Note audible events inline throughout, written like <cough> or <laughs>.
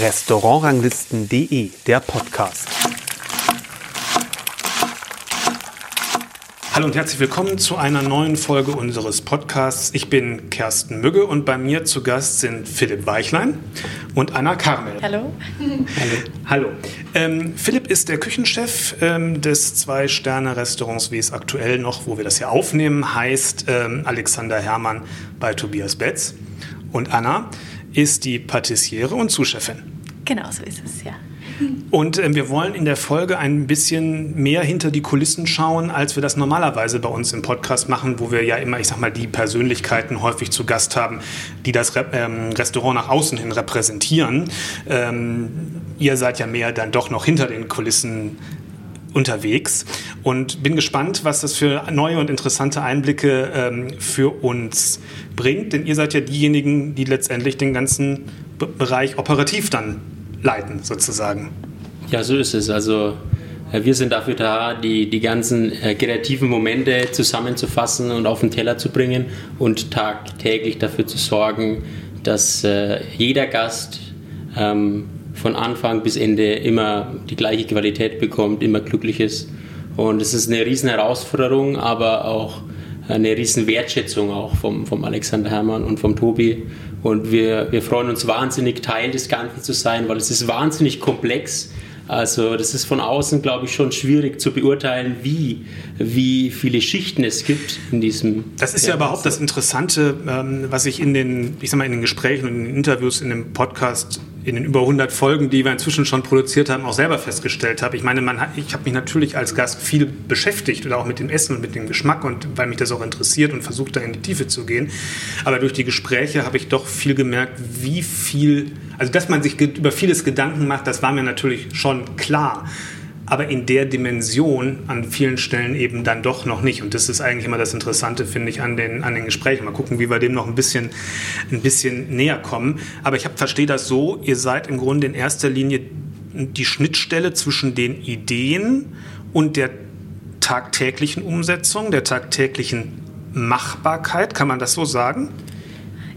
Restaurantranglisten.de, der Podcast. Hallo und herzlich willkommen zu einer neuen Folge unseres Podcasts. Ich bin Kersten Mügge und bei mir zu Gast sind Philipp Weichlein und Anna Karmel. Hallo. Hallo. Hallo. Ähm, Philipp ist der Küchenchef ähm, des Zwei-Sterne-Restaurants, wie es aktuell noch, wo wir das hier aufnehmen, heißt ähm, Alexander Hermann bei Tobias Betz. Und Anna ist die Patissiere und Zuschefin. Genau, so ist es, ja. Und äh, wir wollen in der Folge ein bisschen mehr hinter die Kulissen schauen, als wir das normalerweise bei uns im Podcast machen, wo wir ja immer, ich sag mal, die Persönlichkeiten häufig zu Gast haben, die das Re ähm, Restaurant nach außen hin repräsentieren. Ähm, ihr seid ja mehr dann doch noch hinter den Kulissen unterwegs und bin gespannt, was das für neue und interessante Einblicke ähm, für uns bringt, denn ihr seid ja diejenigen, die letztendlich den ganzen B Bereich operativ dann leiten, sozusagen. Ja, so ist es. Also äh, wir sind dafür da, die, die ganzen äh, kreativen Momente zusammenzufassen und auf den Teller zu bringen und tagtäglich dafür zu sorgen, dass äh, jeder Gast ähm, von Anfang bis Ende immer die gleiche Qualität bekommt, immer glücklich ist. Und es ist eine riesen Herausforderung, aber auch eine riesen Wertschätzung auch vom, vom Alexander Hermann und vom Tobi. Und wir, wir freuen uns wahnsinnig, Teil des Ganzen zu sein, weil es ist wahnsinnig komplex. Also das ist von außen, glaube ich, schon schwierig zu beurteilen, wie, wie viele Schichten es gibt in diesem. Das ist ja, überhaupt das Interessante, ähm, was ich in den, ich sag mal, in den Gesprächen und in den Interviews in dem Podcast in den über 100 Folgen, die wir inzwischen schon produziert haben, auch selber festgestellt habe. Ich meine, man ich habe mich natürlich als Gast viel beschäftigt oder auch mit dem Essen und mit dem Geschmack und weil mich das auch interessiert und versucht da in die Tiefe zu gehen. Aber durch die Gespräche habe ich doch viel gemerkt, wie viel, also dass man sich über vieles Gedanken macht, das war mir natürlich schon klar aber in der Dimension an vielen Stellen eben dann doch noch nicht. Und das ist eigentlich immer das Interessante, finde ich, an den, an den Gesprächen. Mal gucken, wie wir dem noch ein bisschen, ein bisschen näher kommen. Aber ich verstehe das so, ihr seid im Grunde in erster Linie die Schnittstelle zwischen den Ideen und der tagtäglichen Umsetzung, der tagtäglichen Machbarkeit. Kann man das so sagen?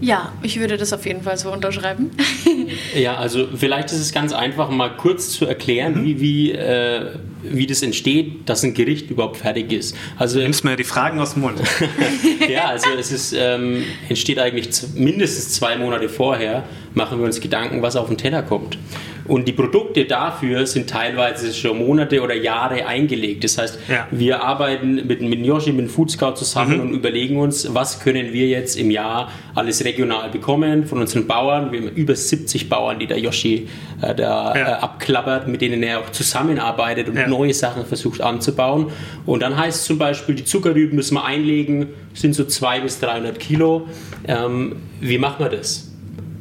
Ja, ich würde das auf jeden Fall so unterschreiben. <laughs> ja, also vielleicht ist es ganz einfach, mal kurz zu erklären, mhm. wie, wie, äh, wie das entsteht, dass ein Gericht überhaupt fertig ist. Also, du nimmst mir die Fragen aus dem Mund. <laughs> ja, also es ist, ähm, entsteht eigentlich mindestens zwei Monate vorher, machen wir uns Gedanken, was auf den Teller kommt. Und die Produkte dafür sind teilweise schon Monate oder Jahre eingelegt. Das heißt, ja. wir arbeiten mit, mit Yoshi, mit Food Scout zusammen mhm. und überlegen uns, was können wir jetzt im Jahr alles regional bekommen von unseren Bauern. Wir haben über 70 Bauern, die der Yoshi äh, da ja. äh, abklappert, mit denen er auch zusammenarbeitet und ja. neue Sachen versucht anzubauen. Und dann heißt es zum Beispiel, die Zuckerrüben müssen wir einlegen, sind so 200 bis 300 Kilo. Ähm, wie machen wir das?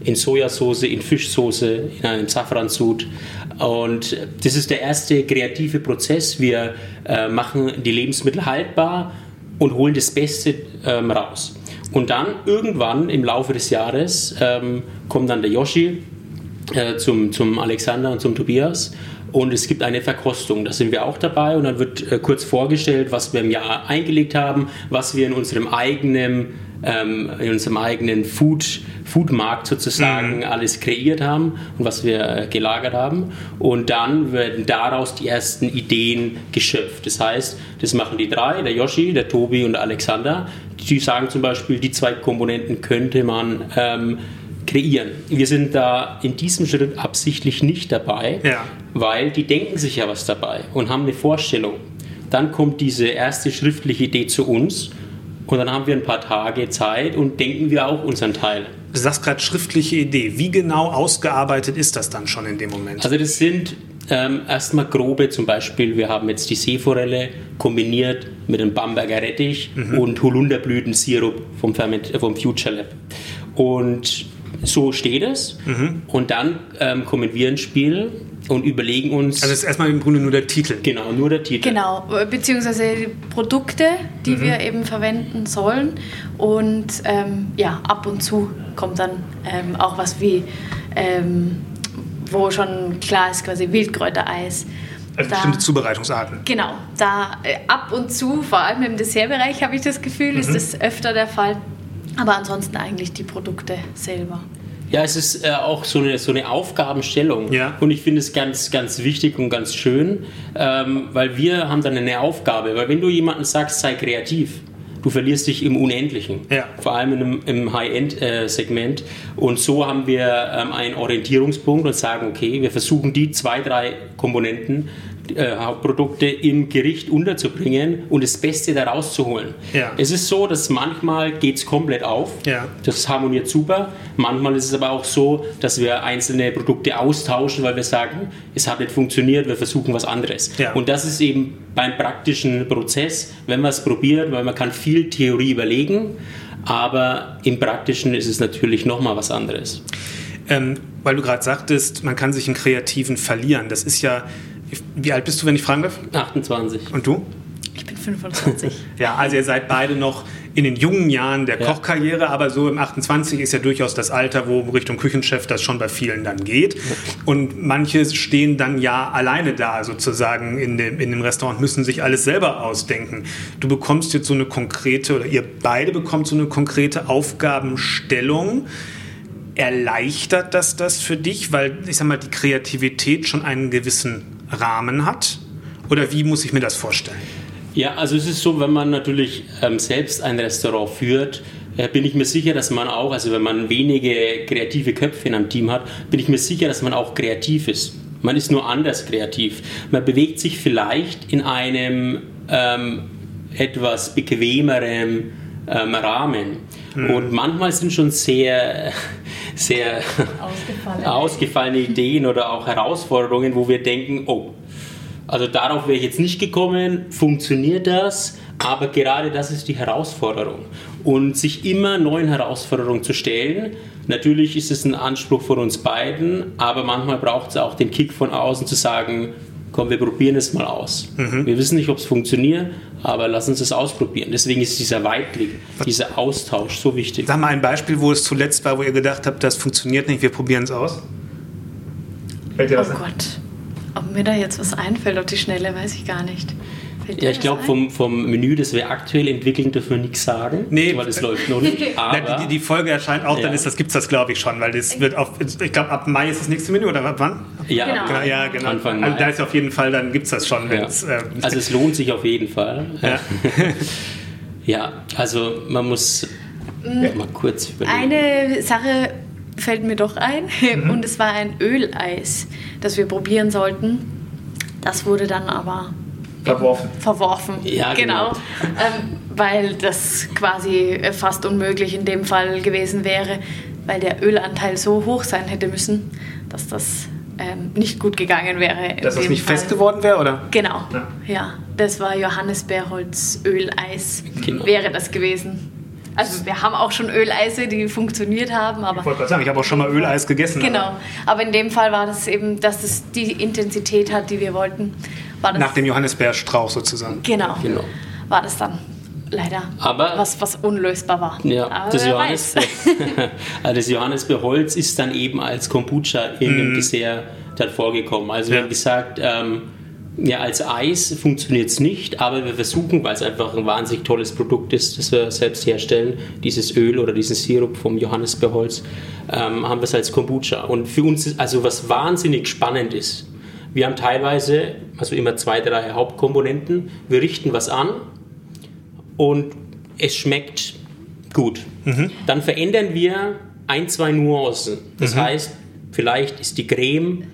In Sojasauce, in Fischsoße, in einem Safransud. Und das ist der erste kreative Prozess. Wir äh, machen die Lebensmittel haltbar und holen das Beste ähm, raus. Und dann irgendwann im Laufe des Jahres ähm, kommt dann der Yoshi äh, zum, zum Alexander und zum Tobias und es gibt eine Verkostung. Da sind wir auch dabei und dann wird äh, kurz vorgestellt, was wir im Jahr eingelegt haben, was wir in unserem eigenen ähm, in unserem eigenen Food, Foodmarkt sozusagen mhm. alles kreiert haben und was wir äh, gelagert haben. Und dann werden daraus die ersten Ideen geschöpft. Das heißt, das machen die drei, der Yoshi, der Tobi und der Alexander. Die sagen zum Beispiel, die zwei Komponenten könnte man ähm, kreieren. Wir sind da in diesem Schritt absichtlich nicht dabei, ja. weil die denken sich ja was dabei und haben eine Vorstellung. Dann kommt diese erste schriftliche Idee zu uns und dann haben wir ein paar Tage Zeit und denken wir auch unseren Teil. Du sagst gerade schriftliche Idee. Wie genau ausgearbeitet ist das dann schon in dem Moment? Also das sind ähm, erstmal grobe, zum Beispiel, wir haben jetzt die Seeforelle kombiniert mit einem Bamberger Rettich mhm. und Holunderblütensirup vom, Ferment vom Future Lab. Und so steht es. Mhm. Und dann ähm, kommen wir ins Spiel und überlegen uns. Also, das ist erstmal im Grunde nur der Titel. Genau, nur der Titel. Genau, beziehungsweise die Produkte, die mhm. wir eben verwenden sollen. Und ähm, ja, ab und zu kommt dann ähm, auch was wie, ähm, wo schon klar ist, quasi Wildkräutereis. Also da, bestimmte Zubereitungsarten. Genau, da äh, ab und zu, vor allem im Dessertbereich, habe ich das Gefühl, mhm. ist das öfter der Fall. Aber ansonsten eigentlich die Produkte selber. Ja, es ist äh, auch so eine, so eine Aufgabenstellung. Ja. Und ich finde es ganz, ganz wichtig und ganz schön, ähm, weil wir haben dann eine Aufgabe. Weil wenn du jemandem sagst, sei kreativ, du verlierst dich im Unendlichen. Ja. Vor allem im, im High-End-Segment. und so haben wir ähm, einen Orientierungspunkt und sagen, okay, wir versuchen die zwei, drei Komponenten, äh, Hauptprodukte im Gericht unterzubringen und das Beste daraus zu holen. Ja. Es ist so, dass manchmal geht es komplett auf. Ja. Das harmoniert super. Manchmal ist es aber auch so, dass wir einzelne Produkte austauschen, weil wir sagen, es hat nicht funktioniert, wir versuchen was anderes. Ja. Und das ist eben beim praktischen Prozess, wenn man es probiert, weil man kann viel Theorie überlegen, aber im praktischen ist es natürlich nochmal was anderes. Ähm, weil du gerade sagtest, man kann sich in Kreativen verlieren. Das ist ja, wie alt bist du, wenn ich fragen darf? 28. Und du? Ich bin 25. <laughs> Ja, also ihr seid beide noch in den jungen Jahren der Ja. Kochkarriere, aber so im 28 ist ja durchaus das Alter, wo Richtung Küchenchef das schon bei vielen dann geht. Und manche stehen dann ja alleine da sozusagen in dem, in dem Restaurant, müssen sich alles selber ausdenken. Du bekommst jetzt so eine konkrete, oder ihr beide bekommt so eine konkrete Aufgabenstellung. Erleichtert das das für dich, weil ich sag mal, die Kreativität schon einen gewissen Rahmen hat? Oder wie muss ich mir das vorstellen? Ja, also es ist so, wenn man natürlich ähm, selbst ein Restaurant führt, äh, bin ich mir sicher, dass man auch, also wenn man wenige kreative Köpfe in einem Team hat, bin ich mir sicher, dass man auch kreativ ist. Man ist nur anders kreativ. Man bewegt sich vielleicht in einem ähm, etwas bequemeren ähm, Rahmen. Und manchmal sind schon sehr, sehr Ausgefallen. <laughs> ausgefallene Ideen oder auch Herausforderungen, wo wir denken, oh, also darauf wäre ich jetzt nicht gekommen, funktioniert das? Aber gerade das ist die Herausforderung. Und sich immer neuen Herausforderungen zu stellen, natürlich ist es ein Anspruch von uns beiden, aber manchmal braucht es auch den Kick von außen zu sagen, komm, wir probieren es mal aus. Wir wissen nicht, ob es funktioniert, aber lass uns es ausprobieren. Deswegen ist dieser Weitblick, dieser Austausch so wichtig. Sag mal ein Beispiel, wo es zuletzt war, wo ihr gedacht habt, das funktioniert nicht, wir probieren es aus. Fällt dir Oh was? Gott. Ob mir da jetzt was einfällt auf die Schnelle, weiß ich gar nicht. Dir Ja, ich glaube, vom, vom Menü, das wir aktuell entwickeln, dürfen wir nichts sagen. Nee. Weil es läuft noch nicht. <laughs> Na, Aber die, die Folge erscheint auch, dann Ja. ist das, gibt es das, glaube ich, schon, weil das wird auf, ich glaube, ab Mai ist das nächste Menü, oder ab wann? ja, Genau. Genau, ja, genau. Anfang also Mai. da ist auf jeden Fall, dann gibt es das schon. Ja. ähm, Also es lohnt sich auf jeden Fall. Ja. <laughs> Ja, also man muss mal kurz überlegen. Eine Sache fällt mir doch ein Mhm. <laughs> und es war ein Öleis, das wir probieren sollten. Das wurde dann aber Verworfen. verworfen. Ja, genau. genau. Ähm, weil das quasi fast unmöglich in dem Fall gewesen wäre, weil der Ölanteil so hoch sein hätte müssen, dass das ähm, nicht gut gegangen wäre. Dass das nicht Fall. fest geworden wäre, oder? Genau. Ja. Ja. das war Johannisbeerholz Öleis Genau. wäre das gewesen. Also wir haben auch schon Öleise, die funktioniert haben, aber Ich wollte gerade sagen, ich habe auch schon mal Öleis gegessen. genau. Aber in dem Fall war das eben, dass es die Intensität hat, die wir wollten. War das Nach dem Johannisbeerstrauch sozusagen. genau. Genau. War das dann leider Aber- was, was unlösbar war. Ja, Aber das, Johannes, <laughs> also das Johannisbeerholz ist dann eben als Kombucha in dem Dessert dann vorgekommen. Also wir Ja. haben gesagt, ähm, ja, als Eis funktioniert es nicht, aber wir versuchen, weil es einfach ein wahnsinnig tolles Produkt ist, das wir selbst herstellen, dieses Öl oder diesen Sirup vom Johannisbeerholz, ähm, haben wir es als Kombucha. Und für uns ist also was wahnsinnig spannend ist, wir haben teilweise, also immer zwei, drei Hauptkomponenten, wir richten was an und es schmeckt gut. Dann verändern wir ein, zwei Nuancen. Das heißt, vielleicht ist die Creme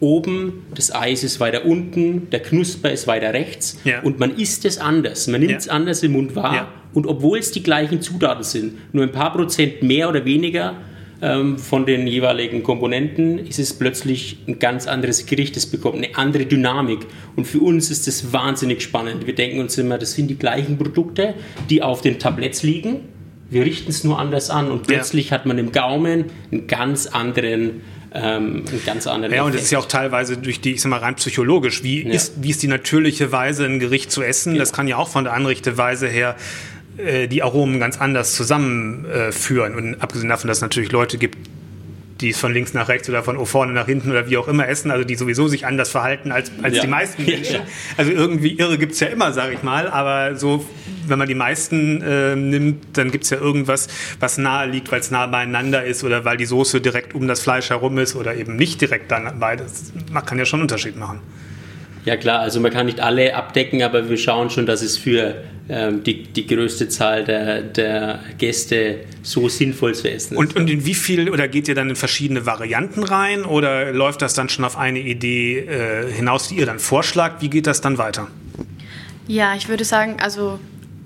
oben, das Eis ist weiter unten, der Knusper ist weiter rechts Ja. und man isst es anders. Man nimmt Ja. es anders im Mund wahr Ja. und obwohl es die gleichen Zutaten sind, nur ein paar Prozent mehr oder weniger von den jeweiligen Komponenten, ist es plötzlich ein ganz anderes Gericht. Es bekommt eine andere Dynamik. Und für uns ist das wahnsinnig spannend. Wir denken uns immer, das sind die gleichen Produkte, die auf den Tabletts liegen. Wir richten es nur anders an und plötzlich hat man im Gaumen einen ganz anderen, ähm, ganz anderen Ja, und es Effekt. ist ja auch teilweise durch die, ich sag mal, rein psychologisch. Wie, Ja. ist, wie ist die natürliche Weise, ein Gericht zu essen? Das kann ja auch von der Anrichteweise her äh, die Aromen ganz anders zusammenführen. und abgesehen davon, dass es natürlich Leute gibt, die es von links nach rechts oder von vorne nach hinten oder wie auch immer essen, also die sowieso sich anders verhalten als, als ja. die meisten <laughs> Menschen. Also irgendwie Irre gibt es ja immer, sage ich mal, aber so, wenn man die meisten äh, nimmt, dann gibt es ja irgendwas, was nahe liegt, weil es nah beieinander ist oder weil die Soße direkt um das Fleisch herum ist oder eben nicht direkt dann, weil das kann ja schon einen Unterschied machen. Ja klar, also man kann nicht alle abdecken, aber wir schauen schon, dass es für ähm, die, die größte Zahl der, der Gäste so sinnvoll zu essen ist. Und, und in wie viel, oder geht ihr dann in verschiedene Varianten rein oder läuft das dann schon auf eine Idee äh, hinaus, die ihr dann vorschlagt? Wie geht das dann weiter? Ja, ich würde sagen, also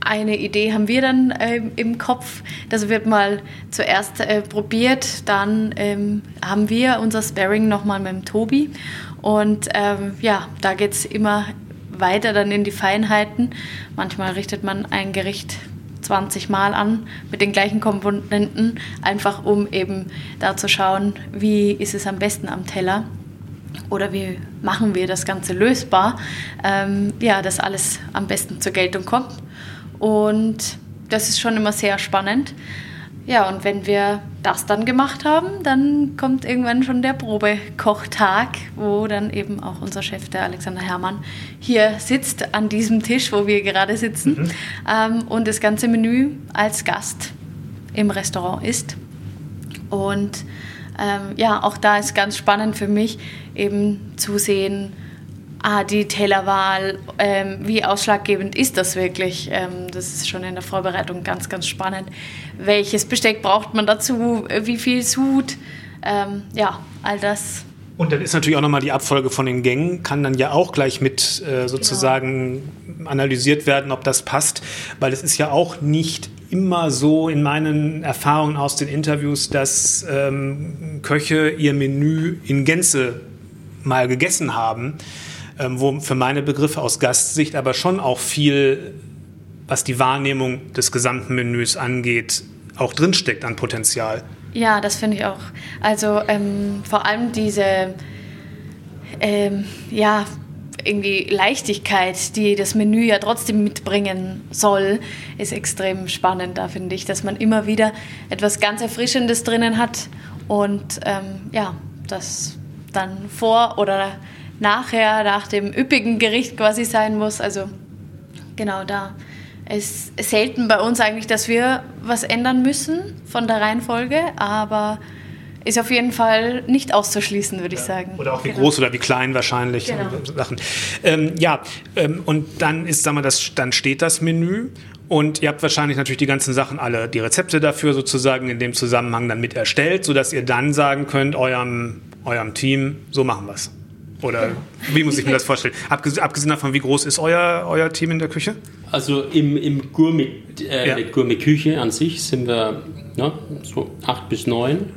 eine Idee haben wir dann äh, im Kopf. Das wird mal zuerst äh, probiert, dann ähm, haben wir unser Sparring nochmal mit dem Tobi und ähm, ja, da geht es immer weiter dann in die Feinheiten. Manchmal richtet man ein Gericht 20 Mal an mit den gleichen Komponenten, einfach um eben da zu schauen, wie ist es am besten am Teller oder wie machen wir das Ganze lösbar, ähm, ja, dass alles am besten zur Geltung kommt. Und das ist schon immer sehr spannend. Ja, und wenn wir das dann gemacht haben, dann kommt irgendwann schon der Probekochtag, wo dann eben auch unser Chef, der Alexander Herrmann, hier sitzt an diesem Tisch, wo wir gerade sitzen mhm. ähm, und das ganze Menü als Gast im Restaurant ist. Und ähm, ja, auch da ist ganz spannend für mich eben zu sehen, ah, die Tellerwahl, ähm, wie ausschlaggebend ist das wirklich? Ähm, das ist schon in der Vorbereitung ganz, ganz spannend. Welches Besteck braucht man dazu? Wie viel Sud? Ähm, ja, all das. Und dann ist natürlich auch nochmal die Abfolge von den Gängen, kann dann ja auch gleich mit äh, sozusagen genau. analysiert werden, ob das passt, weil es ist ja auch nicht immer so in meinen Erfahrungen aus den Interviews, dass ähm, Köche ihr Menü in Gänze mal gegessen haben ähm, wo für meine Begriffe aus Gastsicht aber schon auch viel, was die Wahrnehmung des gesamten Menüs angeht, auch drinsteckt an Potenzial. Ja, das finde ich auch. Also ähm, vor allem diese, ähm, ja, irgendwie Leichtigkeit, die das Menü ja trotzdem mitbringen soll, ist extrem spannend. Da finde ich, dass man immer wieder etwas ganz Erfrischendes drinnen hat und ähm, ja, das dann vor oder nachher, nach dem üppigen Gericht quasi sein muss. Also genau da ist selten bei uns eigentlich, dass wir was ändern müssen von der Reihenfolge, aber ist auf jeden Fall nicht auszuschließen, würde ich sagen. Oder auch wie genau. groß oder wie klein wahrscheinlich genau. Sachen. Ähm, ja, ähm, und dann ist, sagen wir, das, dann steht das Menü und ihr habt wahrscheinlich natürlich die ganzen Sachen alle, die Rezepte dafür sozusagen in dem Zusammenhang dann mit erstellt, sodass ihr dann sagen könnt, eurem, eurem Team, so machen wir es. Oder wie muss ich mir das vorstellen? Abgesehen davon, wie groß ist euer, euer Team in der Küche? Also im, im Gourmet, äh, ja. Gourmet-Küche an sich sind wir ne, so acht bis neun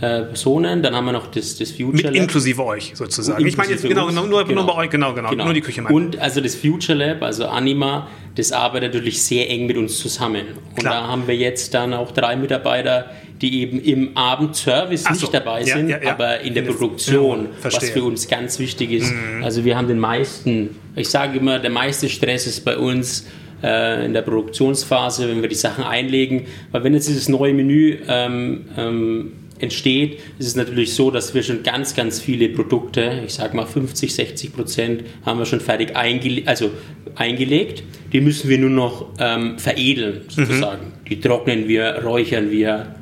äh, Personen. Dann haben wir noch das, das Future Mit Lab. Inklusive euch sozusagen. Inklusive ich meine jetzt genau, nur, nur, genau. nur bei euch, genau, genau, genau. nur die Küche. Meine. Und also das Future Lab, also Anima, das arbeitet natürlich sehr eng mit uns zusammen. Und Klar. da haben wir jetzt dann auch drei Mitarbeiter, die eben im Abendservice so. nicht dabei sind, ja, ja, ja. aber in der in Produktion, was für uns ganz wichtig ist. Mhm. Also wir haben den meisten, ich sage immer, der meiste Stress ist bei uns äh, in der Produktionsphase, wenn wir die Sachen einlegen, weil wenn jetzt dieses neue Menü ähm, ähm, entsteht, ist es natürlich so, dass wir schon ganz, ganz viele Produkte, ich sage mal 50, 60 Prozent, haben wir schon fertig eingele also eingelegt. Die müssen wir nur noch ähm, veredeln, sozusagen. Mhm. Die trocknen wir, räuchern wir,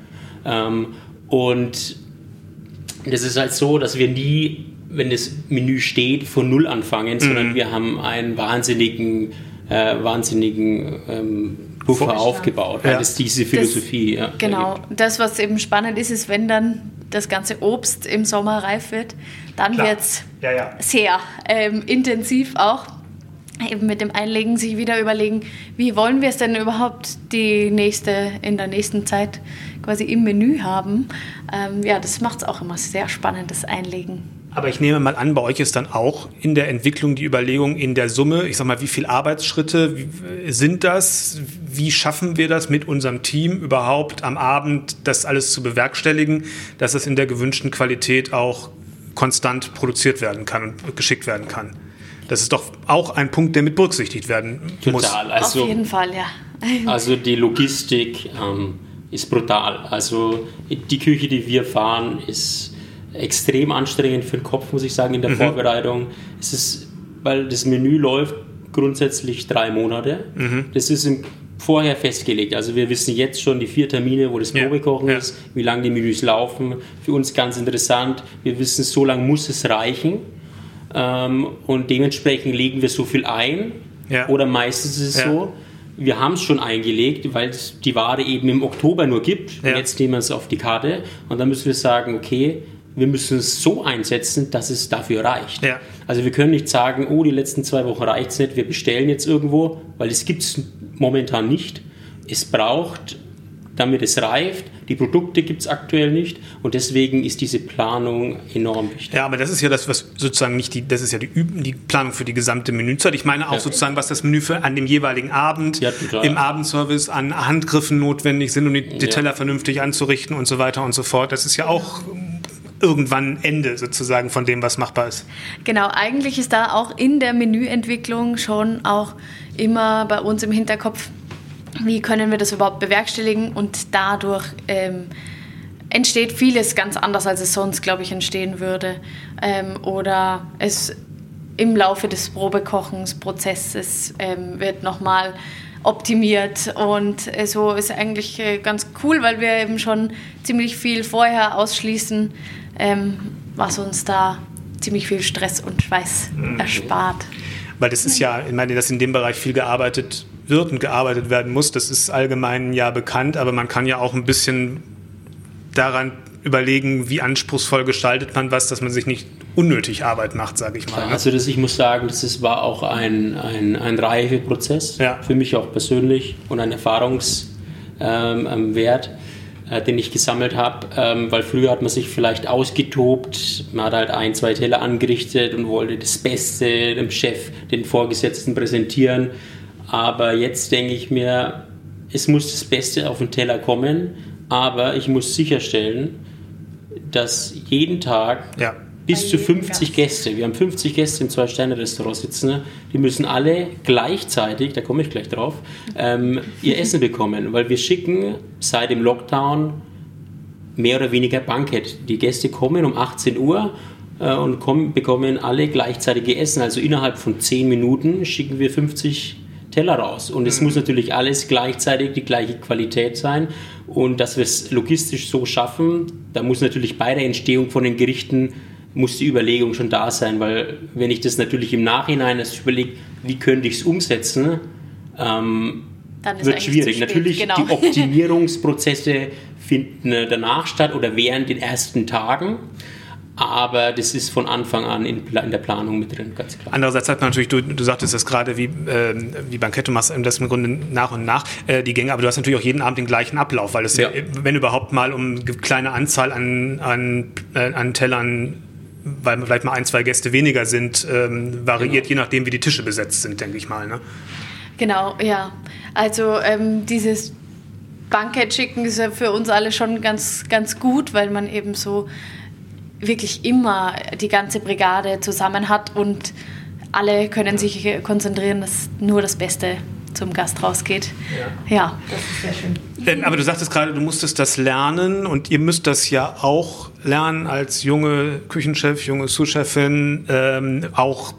ähm, und das ist halt so, dass wir nie, wenn das Menü steht, von Null anfangen, sondern mhm. wir haben einen wahnsinnigen, äh, wahnsinnigen ähm, Puffer aufgebaut. Ja. Das ist diese Philosophie. Das, ja, genau. Das, was eben spannend ist, ist, wenn dann das ganze Obst im Sommer reif wird, dann wird es ja, ja. sehr ähm, intensiv auch eben mit dem Einlegen sich wieder überlegen, wie wollen wir es denn überhaupt die nächste, in der nächsten Zeit quasi im Menü haben. Ähm, ja, das macht es auch immer sehr spannend, das Einlegen. Aber ich nehme mal an, bei euch ist dann auch in der Entwicklung die Überlegung in der Summe, ich sag mal, wie viele Arbeitsschritte sind das? Wie schaffen wir das mit unserem Team überhaupt am Abend, das alles zu bewerkstelligen, dass es in der gewünschten Qualität auch konstant produziert werden kann und geschickt werden kann? Das ist doch auch ein Punkt, der mit berücksichtigt werden Total. muss. Also, Auf jeden Fall, ja. Also die Logistik, ähm, ist brutal. Also die Küche, die wir fahren, ist extrem anstrengend für den Kopf, muss ich sagen, in der mhm. Vorbereitung. Es ist, weil das Menü läuft grundsätzlich drei Monate. Mhm. Das ist im vorher festgelegt. Also wir wissen jetzt schon die vier Termine, wo das Probekochen ja, ist, wie lange die Menüs laufen. Für uns ganz interessant. Wir wissen, so lange muss es reichen. Ähm, und dementsprechend legen wir so viel ein. Ja. Oder meistens ist es so, wir haben es schon eingelegt, weil es die Ware eben im Oktober nur gibt. Und jetzt nehmen wir es auf die Karte. Und dann müssen wir sagen, okay, wir müssen es so einsetzen, dass es dafür reicht. Ja. Also wir können nicht sagen, oh, die letzten zwei Wochen reicht es nicht, wir bestellen jetzt irgendwo, weil es gibt es momentan nicht. Es braucht, damit es reift, die Produkte gibt es aktuell nicht und deswegen ist diese Planung enorm wichtig. Ja, aber das ist ja das, was sozusagen nicht die, das ist ja die, die Planung für die gesamte Menüzeit. Ich meine auch ja. sozusagen, was das Menü für an dem jeweiligen Abend ja, im Abendservice an Handgriffen notwendig sind, um die, die Teller vernünftig anzurichten und so weiter und so fort. Das ist ja auch irgendwann Ende sozusagen von dem, was machbar ist. Genau, eigentlich ist da auch in der Menüentwicklung schon auch immer bei uns im Hinterkopf, wie können wir das überhaupt bewerkstelligen und dadurch ähm, entsteht vieles ganz anders, als es sonst, glaube ich, entstehen würde. Ähm, oder es im Laufe des Probekochensprozesses ähm, wird nochmal optimiert und äh, so ist eigentlich äh, ganz cool, weil wir eben schon ziemlich viel vorher ausschließen, ähm, was uns da ziemlich viel Stress und Schweiß mhm. erspart. Weil das ist ja, ich meine, dass in dem Bereich viel gearbeitet wird und gearbeitet werden muss, das ist allgemein ja bekannt, aber man kann ja auch ein bisschen daran überlegen, wie anspruchsvoll gestaltet man was, dass man sich nicht unnötig Arbeit macht, sage ich mal. Ne? Also das, ich muss sagen, das ist, war auch ein, ein, ein Reifeprozess ja. für mich auch persönlich und ein Erfahrungswert. Ähm, äh, den ich gesammelt habe, ähm, weil früher hat man sich vielleicht ausgetobt, man hat halt ein, zwei Teller angerichtet und wollte das Beste dem Chef, den Vorgesetzten präsentieren. Aber jetzt denke ich mir, es muss das Beste auf den Teller kommen, aber ich muss sicherstellen, dass jeden Tag ja bis zu 50 Gäste. Wir haben 50 Gäste im Zwei-Sterne-Restaurant sitzen. Die müssen alle gleichzeitig, da komme ich gleich drauf, ähm, ihr <laughs> Essen bekommen, weil wir schicken seit dem Lockdown mehr oder weniger Bankett. Die Gäste kommen um 18 Uhr äh, und kommen, bekommen alle gleichzeitig ihr Essen. Also innerhalb von 10 Minuten schicken wir 50 Teller raus. Und es mhm. muss natürlich alles gleichzeitig die gleiche Qualität sein. Und dass wir es logistisch so schaffen, da muss natürlich bei der Entstehung von den Gerichten muss die Überlegung schon da sein, weil wenn ich das natürlich im Nachhinein erst überlege, wie könnte ich es umsetzen, ähm, wird schwierig. Natürlich, genau. die <laughs> Optimierungsprozesse finden äh, danach statt oder während den ersten Tagen. Aber das ist von Anfang an in, in, der Planung mit drin, ganz klar. Andererseits hat man natürlich, du, du sagtest das gerade, wie, äh, wie Bankette machst das im Grunde nach und nach äh, die Gänge, aber du hast natürlich auch jeden Abend den gleichen Ablauf, weil es ja, ja wenn überhaupt mal um eine kleine Anzahl an, an, äh, an Tellern weil vielleicht mal ein, zwei Gäste weniger sind, ähm, variiert genau. je nachdem, wie die Tische besetzt sind, denke ich mal. Ne? Genau, ja. Also ähm, dieses Bankett-Schicken ist ja für uns alle schon ganz, ganz gut, weil man eben so wirklich immer die ganze Brigade zusammen hat und alle können sich konzentrieren, dass nur das Beste zum Gast rausgeht. Ja, ja das ist sehr schön. Aber du sagtest gerade, du musstest das lernen und ihr müsst das ja auch lernen als junge Küchenchef, junge Sous-Chefin, ähm, auch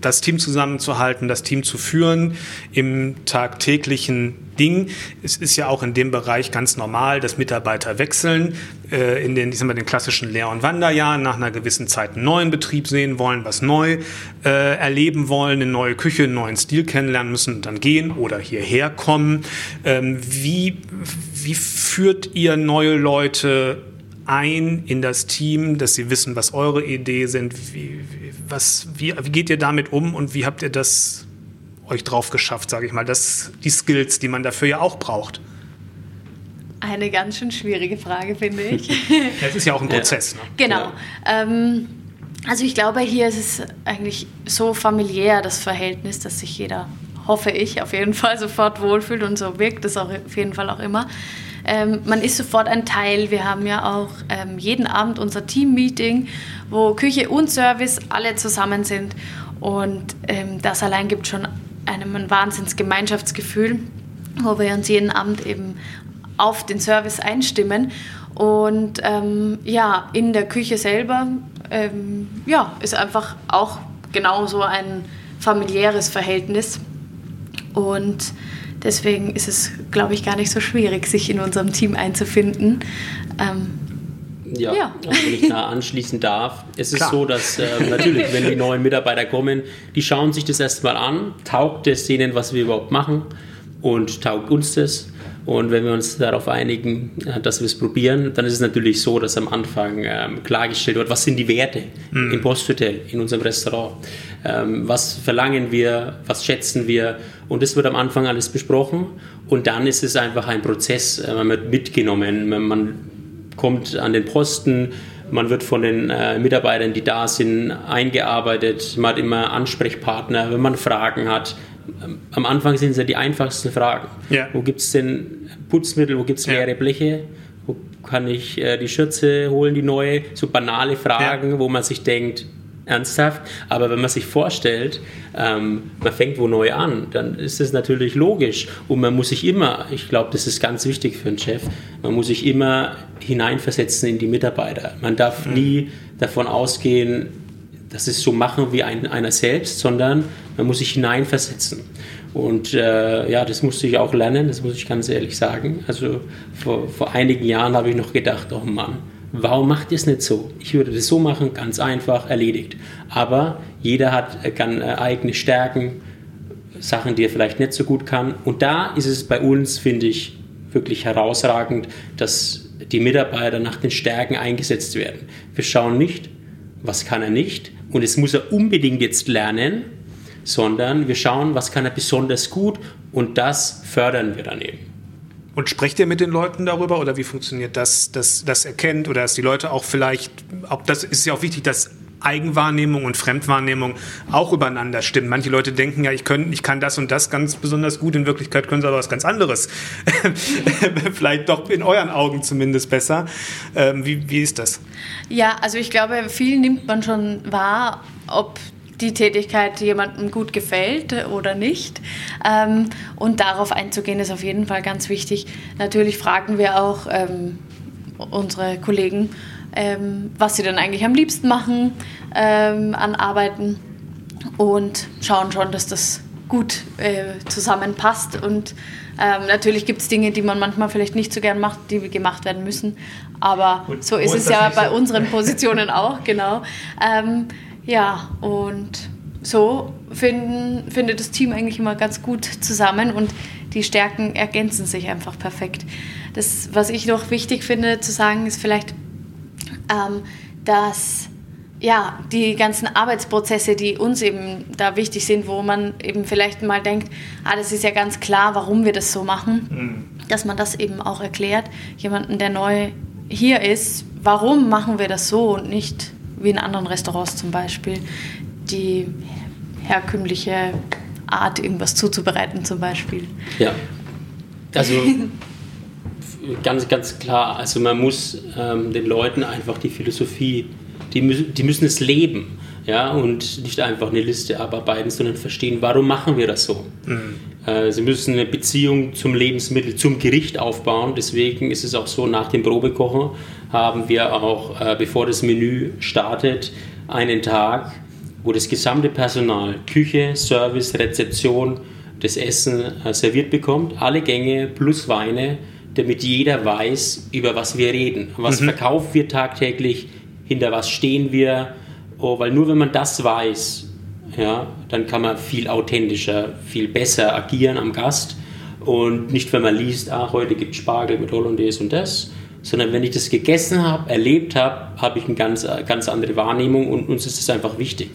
das Team zusammenzuhalten, das Team zu führen im tagtäglichen Ding. Es ist ja auch in dem Bereich ganz normal, dass Mitarbeiter wechseln, äh, in den, ich sag mal, den klassischen Lehr- und Wanderjahren nach einer gewissen Zeit einen neuen Betrieb sehen wollen, was neu äh, erleben wollen, eine neue Küche, einen neuen Stil kennenlernen müssen und dann gehen oder hierher kommen. Ähm, wie, wie führt ihr neue Leute ein in das Team, dass sie wissen, was eure Ideen sind. Wie, was, wie, wie geht ihr damit um und wie habt ihr das euch drauf geschafft, sage ich mal, das, die Skills, die man dafür ja auch braucht? Eine ganz schön schwierige Frage, finde ich. <laughs> Es ist ja auch ein Prozess. Ne? Genau. Ähm, also ich glaube, hier ist es eigentlich so familiär, das Verhältnis, dass sich jeder, hoffe ich, auf jeden Fall sofort wohlfühlt und so wirkt es auch auf jeden Fall auch immer. Ähm, man ist sofort ein Teil. Wir haben ja auch ähm, jeden Abend unser Team-Meeting, wo Küche und Service alle zusammen sind. Und ähm, das allein gibt schon einem ein Wahnsinnsgemeinschaftsgefühl, wo wir uns jeden Abend eben auf den Service einstimmen. Und ähm, ja, in der Küche selber ähm, ja, ist einfach auch genauso ein familiäres Verhältnis. Und deswegen ist es, glaube ich, gar nicht so schwierig, sich in unserem Team einzufinden. Ähm, ja, ja. Also wenn ich da anschließen darf. Es ist Klar. so, dass äh, natürlich, wenn die neuen Mitarbeiter kommen, die schauen sich das erstmal an, taugt es denen, was wir überhaupt machen und taugt uns das. Und wenn wir uns darauf einigen, äh, dass wir es probieren, dann ist es natürlich so, dass am Anfang ähm, klargestellt wird, was sind die Werte mhm. im Posthotel, in unserem Restaurant. Ähm, was verlangen wir, was schätzen wir. Und das wird am Anfang alles besprochen. Und dann ist es einfach ein Prozess, äh, man wird mitgenommen, man kommt an den Posten, man wird von den äh, Mitarbeitern, die da sind, eingearbeitet. Man hat immer Ansprechpartner, wenn man Fragen hat am Anfang sind es ja die einfachsten Fragen. Ja. Wo gibt es denn Putzmittel, wo gibt es leere ja. Bleche? Wo kann ich äh, die Schürze holen, die neue? So banale Fragen, ja. wo man sich denkt, ernsthaft. Aber wenn man sich vorstellt, ähm, man fängt wo neu an, dann ist das natürlich logisch. Und man muss sich immer, ich glaube, das ist ganz wichtig für einen Chef, man muss sich immer hineinversetzen in die Mitarbeiter. Man darf mhm. nie davon ausgehen, das ist so machen wie ein, einer selbst, sondern man muss sich hineinversetzen. Und äh, ja, das musste ich auch lernen, das muss ich ganz ehrlich sagen. Also vor, vor einigen Jahren habe ich noch gedacht, oh Mann, warum macht ihr es nicht so? Ich würde das so machen, ganz einfach, erledigt. Aber jeder hat kann, äh, eigene Stärken, Sachen, die er vielleicht nicht so gut kann. Und da ist es bei uns, finde ich, wirklich herausragend, dass die Mitarbeiter nach den Stärken eingesetzt werden. Wir schauen nicht, was kann er nicht und es muss er unbedingt jetzt lernen, sondern wir schauen, was kann er besonders gut und das fördern wir dann eben. Und sprecht ihr mit den Leuten darüber oder wie funktioniert das, dass das erkennt oder dass die Leute auch vielleicht, auch das ist ja auch wichtig, dass Eigenwahrnehmung und Fremdwahrnehmung auch übereinander stimmen. Manche Leute denken ja, ich, können, ich kann das und das ganz besonders gut, in Wirklichkeit können sie aber was ganz anderes. <laughs> Vielleicht doch in euren Augen zumindest besser. Ähm, wie, wie ist das? Ja, also ich glaube, viel nimmt man schon wahr, ob die Tätigkeit jemandem gut gefällt oder nicht. Ähm, und darauf einzugehen ist auf jeden Fall ganz wichtig. Natürlich fragen wir auch ähm, unsere Kollegen, ähm, was sie dann eigentlich am liebsten machen ähm, an Arbeiten und schauen schon, dass das gut äh, zusammenpasst. Und ähm, natürlich gibt es Dinge, die man manchmal vielleicht nicht so gern macht, die gemacht werden müssen. Aber und, so ist es ja bei so. unseren <laughs> Positionen auch, genau. Ähm, ja, und so finden, findet das Team eigentlich immer ganz gut zusammen und die Stärken ergänzen sich einfach perfekt. Das, was ich noch wichtig finde zu sagen, ist vielleicht, ähm, dass ja, die ganzen Arbeitsprozesse, die uns eben da wichtig sind, wo man eben vielleicht mal denkt, ah, das ist ja ganz klar, warum wir das so machen, mhm. dass man das eben auch erklärt, jemanden, der neu hier ist, warum machen wir das so und nicht wie in anderen Restaurants zum Beispiel, die herkömmliche Art, irgendwas zuzubereiten zum Beispiel. Ja, also ganz, ganz klar. Also man muss ähm, den Leuten einfach die Philosophie, die, müssen, die müssen es leben. Ja, und nicht einfach eine Liste abarbeiten, sondern verstehen, warum machen wir das so. Mhm. Äh, sie müssen eine Beziehung zum Lebensmittel, zum Gericht aufbauen. Deswegen ist es auch so, nach dem Probekochen haben wir auch, äh, bevor das Menü startet, einen Tag, wo das gesamte Personal, Küche, Service, Rezeption, das Essen äh, serviert bekommt, alle Gänge plus Weine damit jeder weiß, über was wir reden. Was mhm. verkaufen wir tagtäglich, hinter was stehen wir. Oh, weil nur wenn man das weiß, ja, dann kann man viel authentischer, viel besser agieren am Gast. Und nicht, wenn man liest, ah, heute gibt es Spargel mit Hollandaise und das, sondern wenn ich das gegessen habe, erlebt habe, habe ich eine ganz, ganz andere Wahrnehmung und uns ist es einfach wichtig.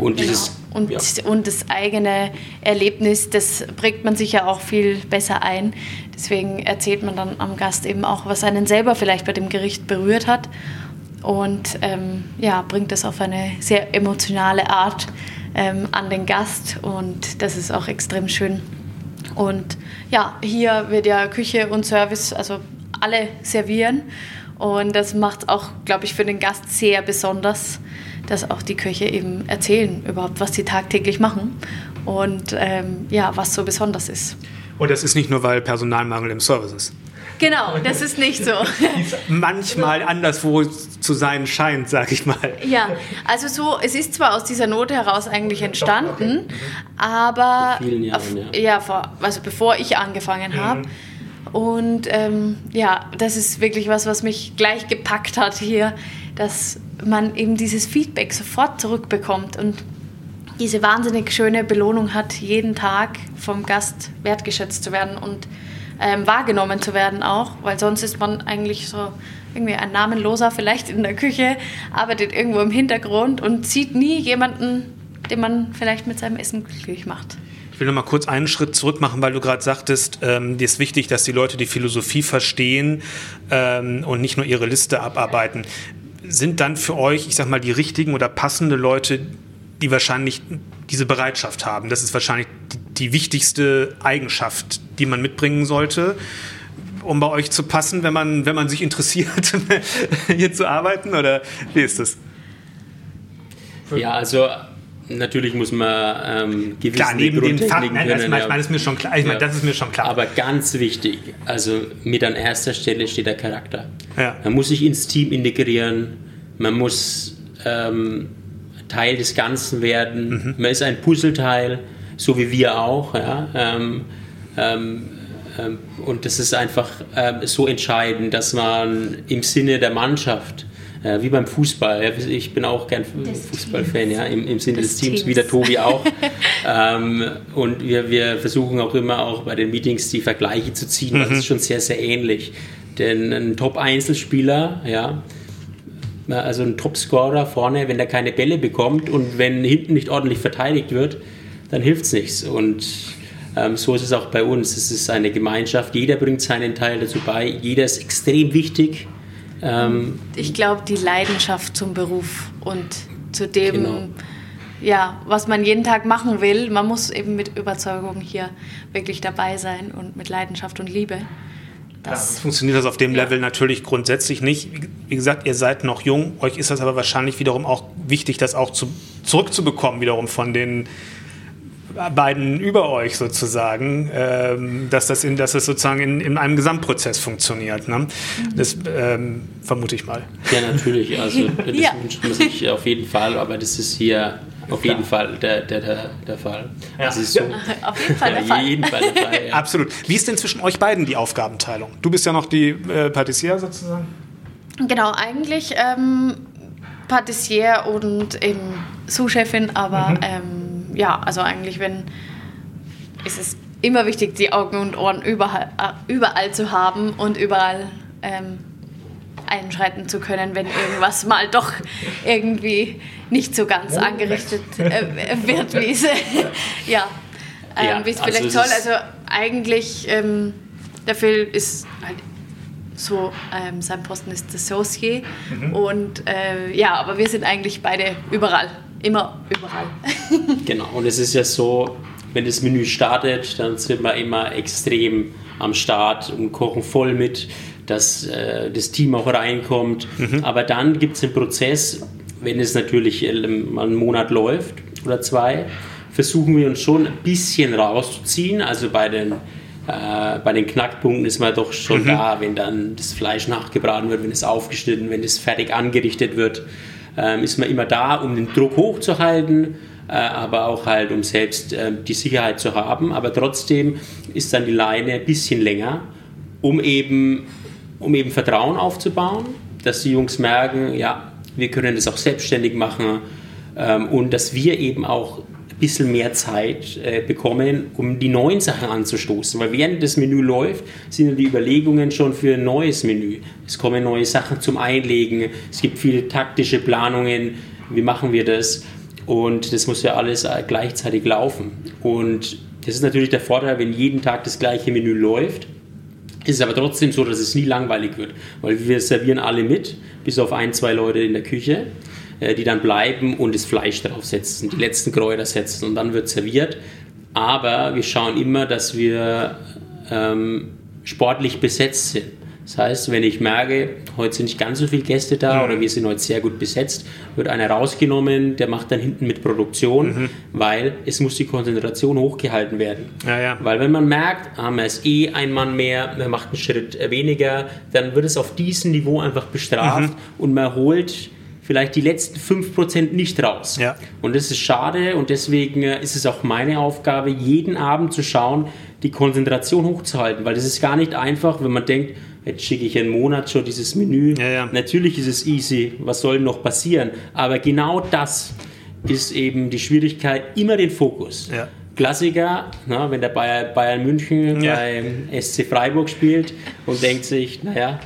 Und, genau. dieses, und, ja. und das eigene Erlebnis, das prägt man sich ja auch viel besser ein. Deswegen erzählt man dann am Gast eben auch, was einen selber vielleicht bei dem Gericht berührt hat. Und ähm, ja, bringt das auf eine sehr emotionale Art ähm, an den Gast. Und das ist auch extrem schön. Und ja, hier wird ja Küche und Service, also alle servieren. Und das macht auch, glaube ich, für den Gast sehr besonders dass auch die Köche eben erzählen überhaupt, was sie tagtäglich machen und ähm, ja, was so besonders ist. Und das ist nicht nur, weil Personalmangel im Service ist. Genau, das ist nicht so. manchmal anderswo zu sein scheint, sag ich mal. Ja, also so, es ist zwar aus dieser Not heraus eigentlich entstanden, aber Vor vielen Jahren, ja. ja vor, also bevor ich angefangen habe. Und ähm, ja, das ist wirklich was, was mich gleich gepackt hat hier, dass man eben dieses Feedback sofort zurückbekommt und diese wahnsinnig schöne Belohnung hat, jeden Tag vom Gast wertgeschätzt zu werden und ähm, wahrgenommen zu werden auch, weil sonst ist man eigentlich so irgendwie ein Namenloser vielleicht in der Küche, arbeitet irgendwo im Hintergrund und sieht nie jemanden, den man vielleicht mit seinem Essen glücklich macht. Ich will noch mal kurz einen Schritt zurück machen, weil du gerade sagtest, ähm, dir ist wichtig, dass die Leute die Philosophie verstehen ähm, und nicht nur ihre Liste abarbeiten. Sind dann für euch, ich sag mal, die richtigen oder passende Leute, die wahrscheinlich diese Bereitschaft haben? Das ist wahrscheinlich die, wichtigste Eigenschaft, die man mitbringen sollte, um bei euch zu passen, wenn man, wenn man sich interessiert, <laughs> hier zu arbeiten? Oder wie ist das? Ja, also natürlich muss man ähm, gewisse Klar, neben den Grundtechniken Fakten, nein, das, können, ja. das ist mir schon klar. Ich meine, Ja. das ist mir schon klar. Aber ganz wichtig, also mit an erster Stelle steht der Charakter. Ja. Man muss sich ins Team integrieren, man muss ähm, Teil des Ganzen werden, Mhm. man ist ein Puzzleteil, so wie wir auch. Ja? Ähm, ähm, ähm, und das ist einfach ähm, so entscheidend, dass man im Sinne der Mannschaft, äh, wie beim Fußball, ja, ich bin auch gern Fußballfan, ja, im, im Sinne des, Des Teams, Teams. wie der Tobi auch. <laughs> ähm, und wir, wir versuchen auch immer auch bei den Meetings die Vergleiche zu ziehen, weil es ist schon sehr, sehr ähnlich. Denn ein Top-Einzelspieler, ja, also ein Top-Scorer vorne, wenn der keine Bälle bekommt und wenn hinten nicht ordentlich verteidigt wird, dann hilft es nichts. Und ähm, so ist es auch bei uns. Es ist eine Gemeinschaft, jeder bringt seinen Teil dazu bei, jeder ist extrem wichtig. Ähm, Ich glaube, die Leidenschaft zum Beruf und zu dem, Genau. ja, was man jeden Tag machen will, man muss eben mit Überzeugung hier wirklich dabei sein und mit Leidenschaft und Liebe. Das funktioniert das auf dem Ja. Level natürlich grundsätzlich nicht. Wie gesagt, ihr seid noch jung, euch ist das aber wahrscheinlich wiederum auch wichtig, das auch zu, zurückzubekommen, wiederum von den beiden über euch sozusagen, ähm, dass, das in, dass das sozusagen in, in einem Gesamtprozess funktioniert. Ne? Das ähm, vermute ich mal. ja, natürlich, also <laughs> das Ja. wünscht man sich auf jeden Fall, aber das ist hier auf jeden Fall der, der, der, der Fall. Ja. Das ist so. <laughs> Auf jeden Fall der Ja, Fall. jeden Fall der Fall. Ja. <laughs> Absolut. Wie ist denn zwischen euch beiden die Aufgabenteilung? Du bist ja noch die äh, Patissier sozusagen. Genau, eigentlich ähm, Patissier und eben Sous-Chefin, aber ähm, ja, also eigentlich, wenn ist es immer wichtig, die Augen und Ohren überall, äh, überall zu haben und überall ähm, einschreiten zu können, wenn irgendwas mal doch irgendwie nicht so ganz angerichtet äh, wird, wie es <laughs> ja, ähm, Ja, wie es also vielleicht soll. Also eigentlich ähm, der Phil ist halt so, ähm, sein Posten ist Associé und äh, ja, aber wir sind eigentlich beide überall, immer überall. <laughs> Genau, und es ist ja so, wenn das Menü startet, dann sind wir immer extrem am Start und kochen voll mit, dass äh, das Team auch reinkommt. Aber dann gibt es einen Prozess, wenn es natürlich äh, mal einen Monat läuft oder zwei, versuchen wir uns schon ein bisschen rauszuziehen. Also bei den, äh, bei den Knackpunkten ist man doch schon da, wenn dann das Fleisch nachgebraten wird, wenn es aufgeschnitten, wenn es fertig angerichtet wird, ähm, ist man immer da, um den Druck hochzuhalten äh, aber auch halt, um selbst äh, die Sicherheit zu haben. Aber trotzdem ist dann die Leine ein bisschen länger, um eben, um eben Vertrauen aufzubauen, dass die Jungs merken, ja, wir können das auch selbstständig machen ähm, und dass wir eben auch ein bisschen mehr Zeit äh, bekommen, um die neuen Sachen anzustoßen. Weil während das Menü läuft, sind ja die Überlegungen schon für ein neues Menü. Es kommen neue Sachen zum Einlegen, es gibt viele taktische Planungen, wie machen wir das? Und das muss ja alles äh, gleichzeitig laufen. Und das ist natürlich der Vorteil, wenn jeden Tag das gleiche Menü läuft. Ist aber trotzdem so, dass es nie langweilig wird, weil wir servieren alle mit, bis auf ein, zwei Leute in der Küche, äh, die dann bleiben und das Fleisch draufsetzen, die letzten Kräuter setzen und dann wird serviert. Aber wir schauen immer, dass wir ähm, sportlich besetzt sind. Das heißt, wenn ich merke, heute sind nicht ganz so viele Gäste da Mhm. oder wir sind heute sehr gut besetzt, wird einer rausgenommen, der macht dann hinten mit Produktion, Mhm. weil es muss die Konzentration hochgehalten werden. Ja, ja. Weil wenn man merkt, ah, man ist eh ein Mann mehr, man macht einen Schritt weniger, dann wird es auf diesem Niveau einfach bestraft Mhm. und man holt vielleicht die letzten 5% nicht raus. Ja. Und das ist schade und deswegen äh, ist es auch meine Aufgabe, jeden Abend zu schauen, die Konzentration hochzuhalten, weil das ist gar nicht einfach, wenn man denkt, jetzt schicke ich einen Monat schon dieses Menü. Ja, ja. Natürlich ist es easy, was soll noch passieren? Aber genau das ist eben die Schwierigkeit, immer den Fokus. Ja. Klassiker, na, wenn der Bayer, Bayern München beim SC Freiburg spielt und denkt sich, naja,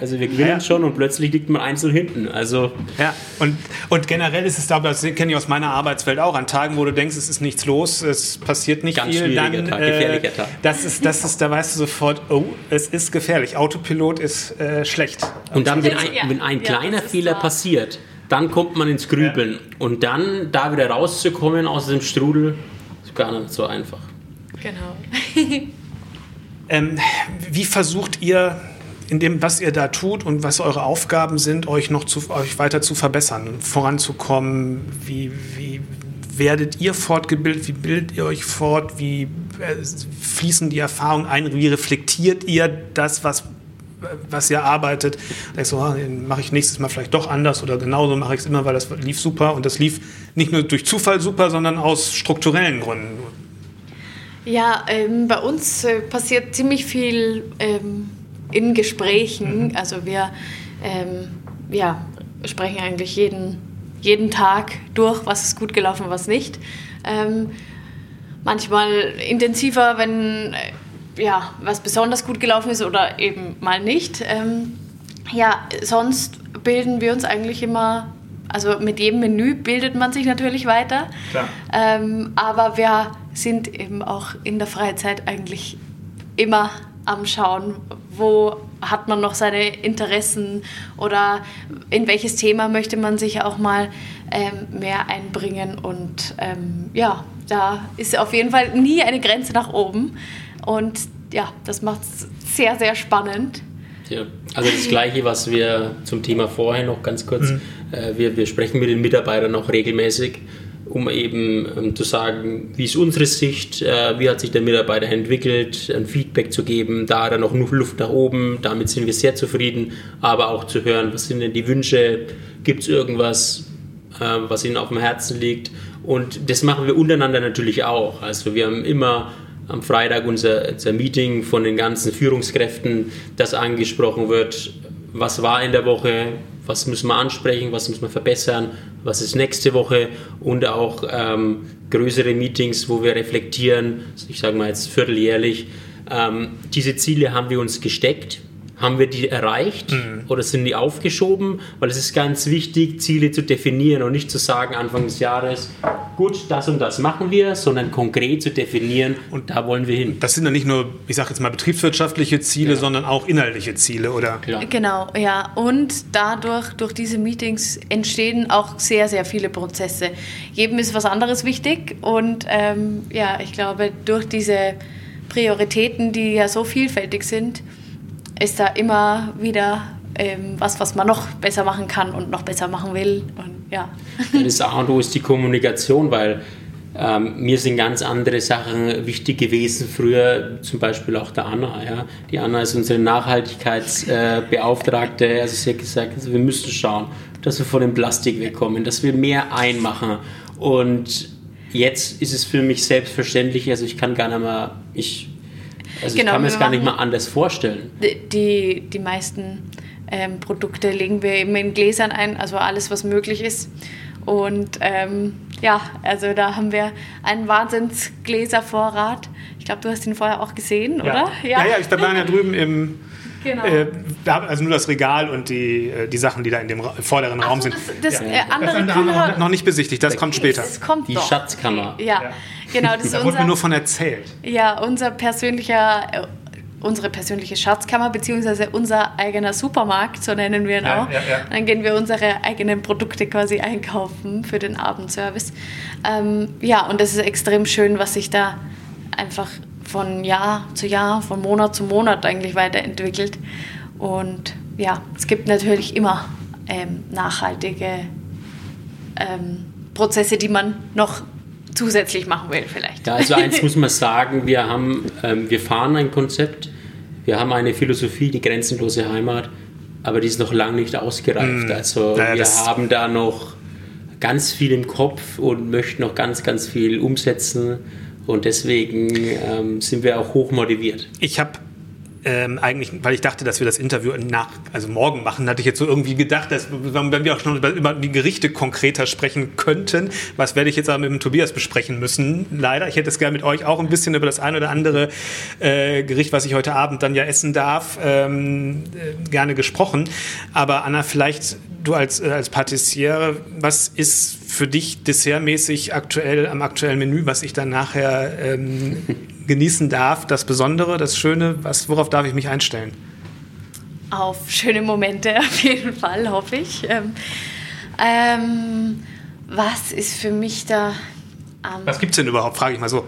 also wir gewinnen Ja. schon und plötzlich liegt man einzeln hinten. Also Ja, und, und generell ist es da, das kenne ich aus meiner Arbeitswelt auch, an Tagen, wo du denkst, es ist nichts los, es passiert nicht Ganz viel, schwieriger dann Tag, gefährlicher Tag. Das ist, das ist, da weißt du sofort, oh, es ist gefährlich. Autopilot ist äh, schlecht. Und dann, wenn ein, wenn ein ja, kleiner Fehler wahr. passiert, dann kommt man ins Grübeln. Und dann da wieder rauszukommen aus dem Strudel, ist gar nicht so einfach. Genau. Ähm, wie versucht ihr in dem, was ihr da tut und was eure Aufgaben sind, euch noch zu, euch weiter zu verbessern voranzukommen? Wie, wie werdet ihr fortgebildet? Wie bildet ihr euch fort? Wie äh, fließen die Erfahrungen ein? Wie reflektiert ihr das, was was ihr arbeitet, denkst du, ah, den mache ich nächstes Mal vielleicht doch anders oder genauso mache ich es immer, weil das lief super und das lief nicht nur durch Zufall super, sondern aus strukturellen Gründen. Ja, ähm, bei uns äh, passiert ziemlich viel ähm, in Gesprächen. Also wir ähm, ja, sprechen eigentlich jeden, jeden Tag durch, was ist gut gelaufen, was nicht. Ähm, manchmal intensiver, wenn äh, ja, was besonders gut gelaufen ist oder eben mal nicht. Ähm, ja, sonst bilden wir uns eigentlich immer, also mit jedem Menü bildet man sich natürlich weiter. Ähm, aber wir sind eben auch in der Freizeit eigentlich immer am Schauen, wo hat man noch seine Interessen oder in welches Thema möchte man sich auch mal ähm, mehr einbringen. Und ähm, ja, da ist auf jeden Fall nie eine Grenze nach oben. Und ja, das macht es sehr, sehr spannend. Ja, also das Gleiche, was wir zum Thema vorher noch ganz kurz, äh, wir, wir sprechen mit den Mitarbeitern noch regelmäßig, um eben ähm, zu sagen, wie ist unsere Sicht, äh, wie hat sich der Mitarbeiter entwickelt, ein Feedback zu geben, da er noch Luft nach oben, damit sind wir sehr zufrieden, aber auch zu hören, was sind denn die Wünsche, gibt es irgendwas, äh, was ihnen auf dem Herzen liegt? Und das machen wir untereinander natürlich auch, also wir haben immer am Freitag unser, unser Meeting von den ganzen Führungskräften, das angesprochen wird, was war in der Woche, was müssen wir ansprechen, was müssen wir verbessern, was ist nächste Woche und auch ähm, größere Meetings, wo wir reflektieren, ich sage mal jetzt vierteljährlich, ähm, diese Ziele haben wir uns gesteckt. Haben wir die erreicht oder sind die aufgeschoben? Weil es ist ganz wichtig, Ziele zu definieren und nicht zu sagen Anfang des Jahres, gut, das und das machen wir, sondern konkret zu definieren und da wollen wir hin. Das sind dann nicht nur, ich sage jetzt mal, betriebswirtschaftliche Ziele, sondern auch inhaltliche Ziele, oder? Klar. Genau, ja. Und dadurch, durch diese Meetings entstehen auch sehr, sehr viele Prozesse. Jedem ist was anderes wichtig und ähm, ja, ich glaube, durch diese Prioritäten, die ja so vielfältig sind, ist da immer wieder ähm, was, was man noch besser machen kann und noch besser machen will. Und ja. Das A und O ist die Kommunikation, weil ähm, mir sind ganz andere Sachen wichtig gewesen früher, zum Beispiel auch der Anna. Ja? Die Anna ist unsere Nachhaltigkeitsbeauftragte. Äh, also sie hat gesagt, also wir müssen schauen, dass wir von dem Plastik wegkommen, dass wir mehr einmachen. Und jetzt ist es für mich selbstverständlich, also ich kann gar nicht mehr, ich, also Genau, ich kann mir das gar nicht mal anders vorstellen. Die, die meisten ähm, Produkte legen wir eben in Gläsern ein, also alles, was möglich ist. Und ähm, ja, also da haben wir einen Wahnsinnsgläservorrat. Ich glaube, du hast ihn vorher auch gesehen, oder? Ja, ja, ich da waren ja drüben im. Genau. Äh, also nur das Regal und die, äh, die Sachen, die da in dem vorderen Raum so, sind. das- das, ja. äh, andere das haben wir noch, noch nicht besichtigt, das kommt später. Es kommt Die doch. Schatzkammer. Ja, genau. Das <laughs> ist Da wurde mir nur von erzählt. ja, unser persönlicher, äh, unsere persönliche Schatzkammer, beziehungsweise unser eigener Supermarkt, so nennen wir ihn Ja, auch. ja, ja. Dann gehen wir unsere eigenen Produkte quasi einkaufen für den Abendservice. Ähm, ja, und das ist extrem schön, was sich da einfach von Jahr zu Jahr, von Monat zu Monat eigentlich weiterentwickelt. und ja, es gibt natürlich immer ähm, nachhaltige ähm, Prozesse, die man noch zusätzlich machen will vielleicht. Ja, also eins muss man sagen, wir, haben, ähm, wir fahren ein Konzept, wir haben eine Philosophie, die grenzenlose Heimat, aber die ist noch lange nicht ausgereift. Mm, also naja, wir haben da noch ganz viel im Kopf und möchten noch ganz, ganz viel umsetzen. Und deswegen ähm, sind wir auch hoch motiviert. Ich habe ähm, eigentlich, weil ich dachte, dass wir das Interview nach, also morgen machen, hatte ich jetzt so irgendwie gedacht, dass wenn wir auch schon über, die Gerichte konkreter sprechen könnten, was werde ich jetzt aber mit dem Tobias besprechen müssen. Leider, ich hätte es gerne mit euch auch ein bisschen über das ein oder andere äh, Gericht, was ich heute Abend dann ja essen darf, ähm, äh, gerne gesprochen. Aber Anna, vielleicht du als, äh, als Patissiere, was ist für dich dessertmäßig aktuell am aktuellen Menü, was ich dann nachher ähm, genießen darf? Das Besondere, das Schöne, was, worauf darf ich mich einstellen? Auf schöne Momente <laughs> auf jeden Fall, hoffe ich. Ähm, ähm, was ist für mich da am. Was gibt es denn überhaupt, frage ich mal so.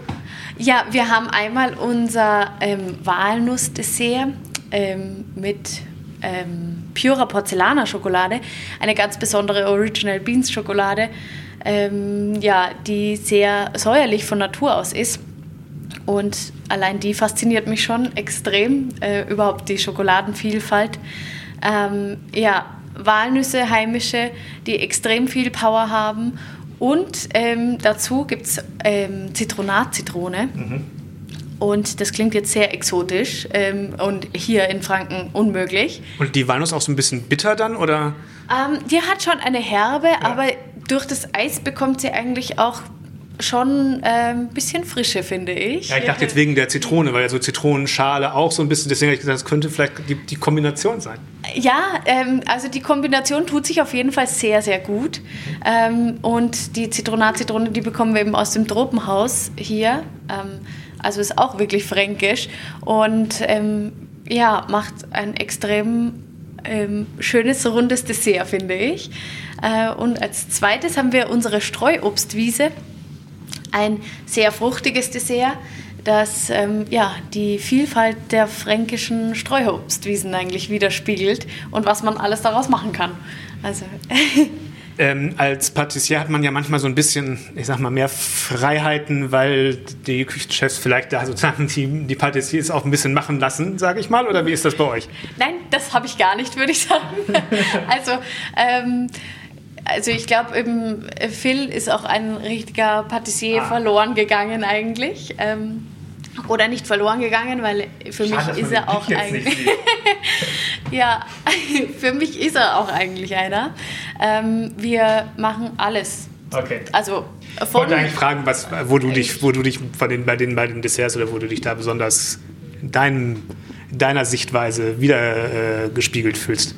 Ja, wir haben einmal unser ähm, Walnussdessert ähm, mit ähm, purer Porzellaner-Schokolade, eine ganz besondere Original Beans Schokolade, ähm, ja, die sehr säuerlich von Natur aus ist. Und allein die fasziniert mich schon extrem, äh, überhaupt die Schokoladenvielfalt. Ähm, ja, Walnüsse, heimische, die extrem viel Power haben. Und ähm, dazu gibt es ähm, Zitronat-Zitrone. Mhm und das klingt jetzt sehr exotisch ähm, und hier in Franken unmöglich. Und die Walnuss auch so ein bisschen bitter dann, oder? Ähm, die hat schon eine Herbe, ja. aber durch das Eis bekommt sie eigentlich auch schon ein ähm, bisschen Frische, finde ich. Ja, ich dachte jetzt wegen der Zitrone, weil ja so Zitronenschale auch so ein bisschen, deswegen habe ich gesagt, das könnte vielleicht die, die Kombination sein. Ja, ähm, also die Kombination tut sich auf jeden Fall sehr, sehr gut. Ähm, und die Zitronat-Zitrone, die bekommen wir eben aus dem Tropenhaus hier. Ähm, also ist auch wirklich fränkisch und ähm, ja, macht ein extrem ähm, schönes, rundes Dessert, finde ich. Äh, und als zweites haben wir unsere Streuobstwiese, ein sehr fruchtiges Dessert, das ähm, ja, die Vielfalt der fränkischen Streuobstwiesen eigentlich widerspiegelt und was man alles daraus machen kann. Also <laughs> Ähm, als Patissier hat man ja manchmal so ein bisschen, ich sag mal, mehr Freiheiten, weil die Küchenchefs vielleicht da sozusagen die, die Patissiers auch ein bisschen machen lassen, sage ich mal. Oder wie ist das bei euch? Nein, das habe ich gar nicht, würde ich sagen. <laughs> also, ähm, also ich glaube, Phil ist auch ein richtiger Patissier ah. verloren gegangen eigentlich. Ähm, oder nicht verloren gegangen, weil für Schade, mich ist er auch eigentlich. <laughs> ja, <laughs> für mich ist er auch eigentlich einer. Ähm, wir machen alles. Okay. Also ich wollte eigentlich fragen, was, wo du dich, wo du dich von den, bei, den, bei den Desserts oder wo du dich da besonders in deinem, deiner Sichtweise wieder äh, gespiegelt fühlst.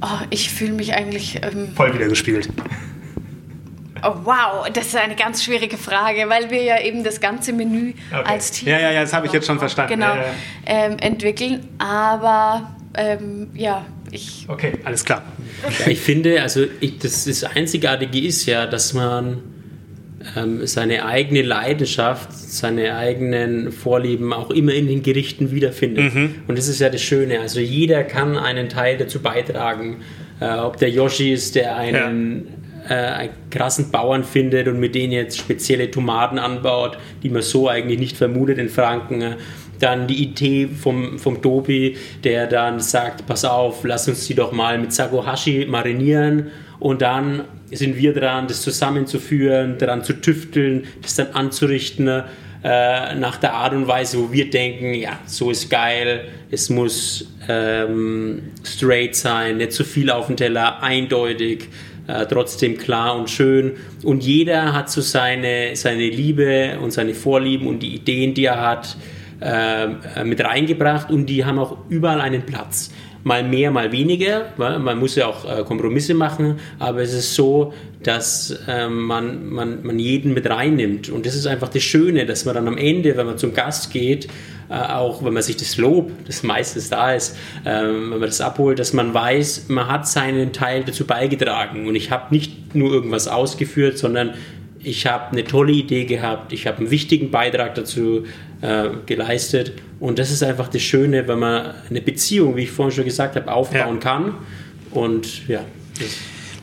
Oh, ich fühle mich eigentlich. Ähm, Voll wieder gespiegelt. Oh, wow, das ist eine ganz schwierige Frage, weil wir ja eben das ganze Menü okay. als Team. Ja, ja, ja, das habe ich jetzt schon verstanden. Genau, ja, ja. Ähm, entwickeln. Aber ähm, ja, ich. Okay, alles klar. Ja, ich finde, also ich, das, das Einzigartige ist ja, dass man ähm, seine eigene Leidenschaft, seine eigenen Vorlieben auch immer in den Gerichten wiederfindet. Mhm. Und das ist ja das Schöne. Also jeder kann einen Teil dazu beitragen. Äh, ob der Yoshi ist, der einen äh, einen krassen Bauern findet und mit denen jetzt spezielle Tomaten anbaut, die man so eigentlich nicht vermutet in Franken. Dann die Idee vom, vom Dobi, der dann sagt, pass auf, lass uns die doch mal mit Sagohashi marinieren und dann sind wir dran, das zusammenzuführen, daran zu tüfteln, das dann anzurichten äh, nach der Art und Weise, wo wir denken, ja, so ist geil, es muss ähm, straight sein, nicht zu viel auf dem Teller, eindeutig äh, trotzdem klar und schön. Und jeder hat so seine, seine Liebe und seine Vorlieben und die Ideen, die er hat, äh, mit reingebracht und die haben auch überall einen Platz. Mal mehr, mal weniger. Man muss ja auch äh, Kompromisse machen, aber es ist so, dass ähm, man, man, man jeden mit reinnimmt. Und das ist einfach das Schöne, dass man dann am Ende, wenn man zum Gast geht, äh, auch wenn man sich das Lob, das meistens da ist, ähm, wenn man das abholt, dass man weiß, man hat seinen Teil dazu beigetragen und ich habe nicht nur irgendwas ausgeführt, sondern ich habe eine tolle Idee gehabt, ich habe einen wichtigen Beitrag dazu äh, geleistet. Und das ist einfach das Schöne, wenn man eine Beziehung, wie ich vorhin schon gesagt habe, aufbauen ja. kann. Und ja.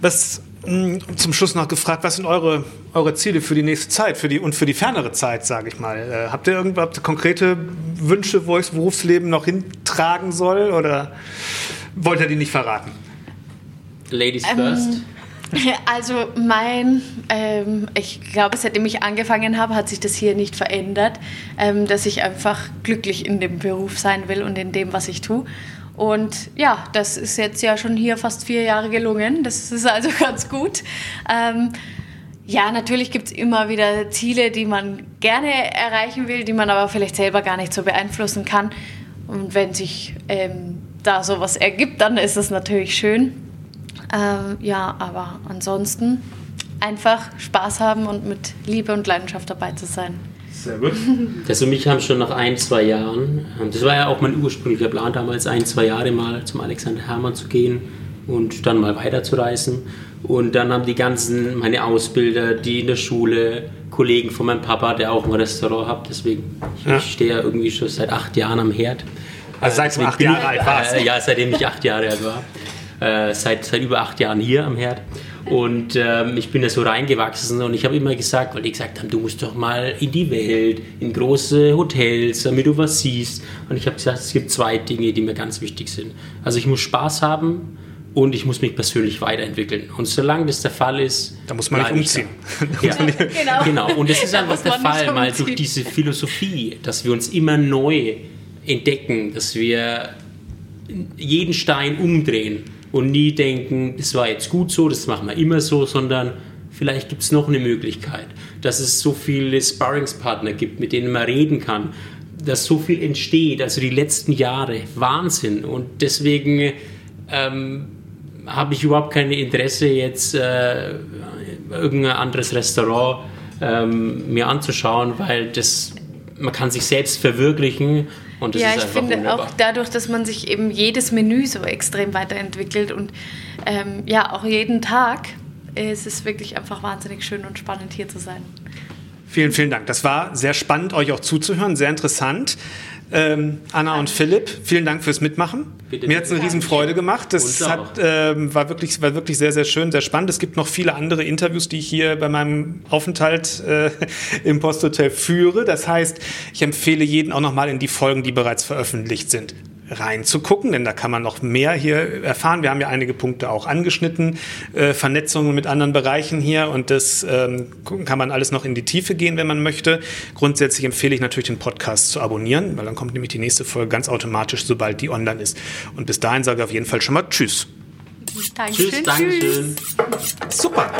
Was hm, zum Schluss noch gefragt, was sind eure, eure Ziele für die nächste Zeit für die, und für die fernere Zeit, sage ich mal? Äh, habt ihr irgendwas konkrete Wünsche, wo euch das Berufsleben noch hintragen soll oder wollt ihr die nicht verraten? Ladies ähm, first. <laughs> Also mein, ähm, ich glaube, seitdem ich angefangen habe, hat sich das hier nicht verändert, ähm, dass ich einfach glücklich in dem Beruf sein will und in dem, was ich tue. Und ja, das ist jetzt ja schon hier fast vier Jahre gelungen. Das ist also <laughs> ganz gut. Ähm, ja, natürlich gibt es immer wieder Ziele, die man gerne erreichen will, die man aber vielleicht selber gar nicht so beeinflussen kann. Und wenn sich ähm, da sowas ergibt, dann ist es natürlich schön. Ähm, ja, aber ansonsten einfach Spaß haben und mit Liebe und Leidenschaft dabei zu sein. Sehr gut. <laughs> Das und mich haben schon nach ein, zwei Jahren, ähm, das war ja auch mein ursprünglicher Plan damals, ein, zwei Jahre mal zum Alexander Hermann zu gehen und dann mal weiterzureisen. Und dann haben die ganzen, meine Ausbilder, die in der Schule, Kollegen von meinem Papa, der auch ein Restaurant hat, deswegen, ich, ja. ich stehe ja irgendwie schon seit acht Jahren am Herd. Also seit du acht Jahre alt warst? Äh, ja, seitdem ich acht Jahre alt war. Äh, seit, seit über acht Jahren hier am Herd. Und ähm, ich bin da so reingewachsen und ich habe immer gesagt, weil die gesagt haben, du musst doch mal in die Welt, in große Hotels, damit du was siehst. Und ich habe gesagt, es gibt zwei Dinge, die mir ganz wichtig sind. Also ich muss Spaß haben und ich muss mich persönlich weiterentwickeln. Und solange das der Fall ist, da muss man nicht umziehen. <laughs> Ja, genau. genau. Und das <laughs> ist einfach der Fall, mal durch diese Philosophie, dass wir uns immer neu entdecken, dass wir jeden Stein umdrehen und nie denken, das war jetzt gut so, das machen wir immer so, sondern vielleicht gibt es noch eine Möglichkeit, dass es so viele Sparringspartner gibt, mit denen man reden kann, dass so viel entsteht, also die letzten Jahre, Wahnsinn. Und deswegen ähm, habe ich überhaupt kein Interesse, jetzt äh, irgendein anderes Restaurant ähm, mir anzuschauen, weil das, man kann sich selbst verwirklichen und das ja, ist ich finde wunderbar. auch dadurch, dass man sich eben jedes Menü so extrem weiterentwickelt und ähm, ja, auch jeden Tag ist es wirklich einfach wahnsinnig schön und spannend hier zu sein. Vielen, vielen Dank. Das war sehr spannend, euch auch zuzuhören, sehr interessant. Ähm, Anna und Philipp, vielen Dank fürs Mitmachen. Bitte, Mir hat es eine Riesenfreude gemacht. Das hat, ähm, war, wirklich, war wirklich sehr, sehr schön, sehr spannend. Es gibt noch viele andere Interviews, die ich hier bei meinem Aufenthalt äh, im Posthotel führe. Das heißt, ich empfehle jeden auch nochmal in die Folgen, die bereits veröffentlicht sind reinzugucken, denn da kann man noch mehr hier erfahren. Wir haben ja einige Punkte auch angeschnitten, äh, Vernetzungen mit anderen Bereichen hier und das ähm, kann man alles noch in die Tiefe gehen, wenn man möchte. Grundsätzlich empfehle ich natürlich den Podcast zu abonnieren, weil dann kommt nämlich die nächste Folge ganz automatisch, sobald die online ist. Und bis dahin sage ich auf jeden Fall schon mal Tschüss. Dankeschön. Tschüss, Dankeschön. Super.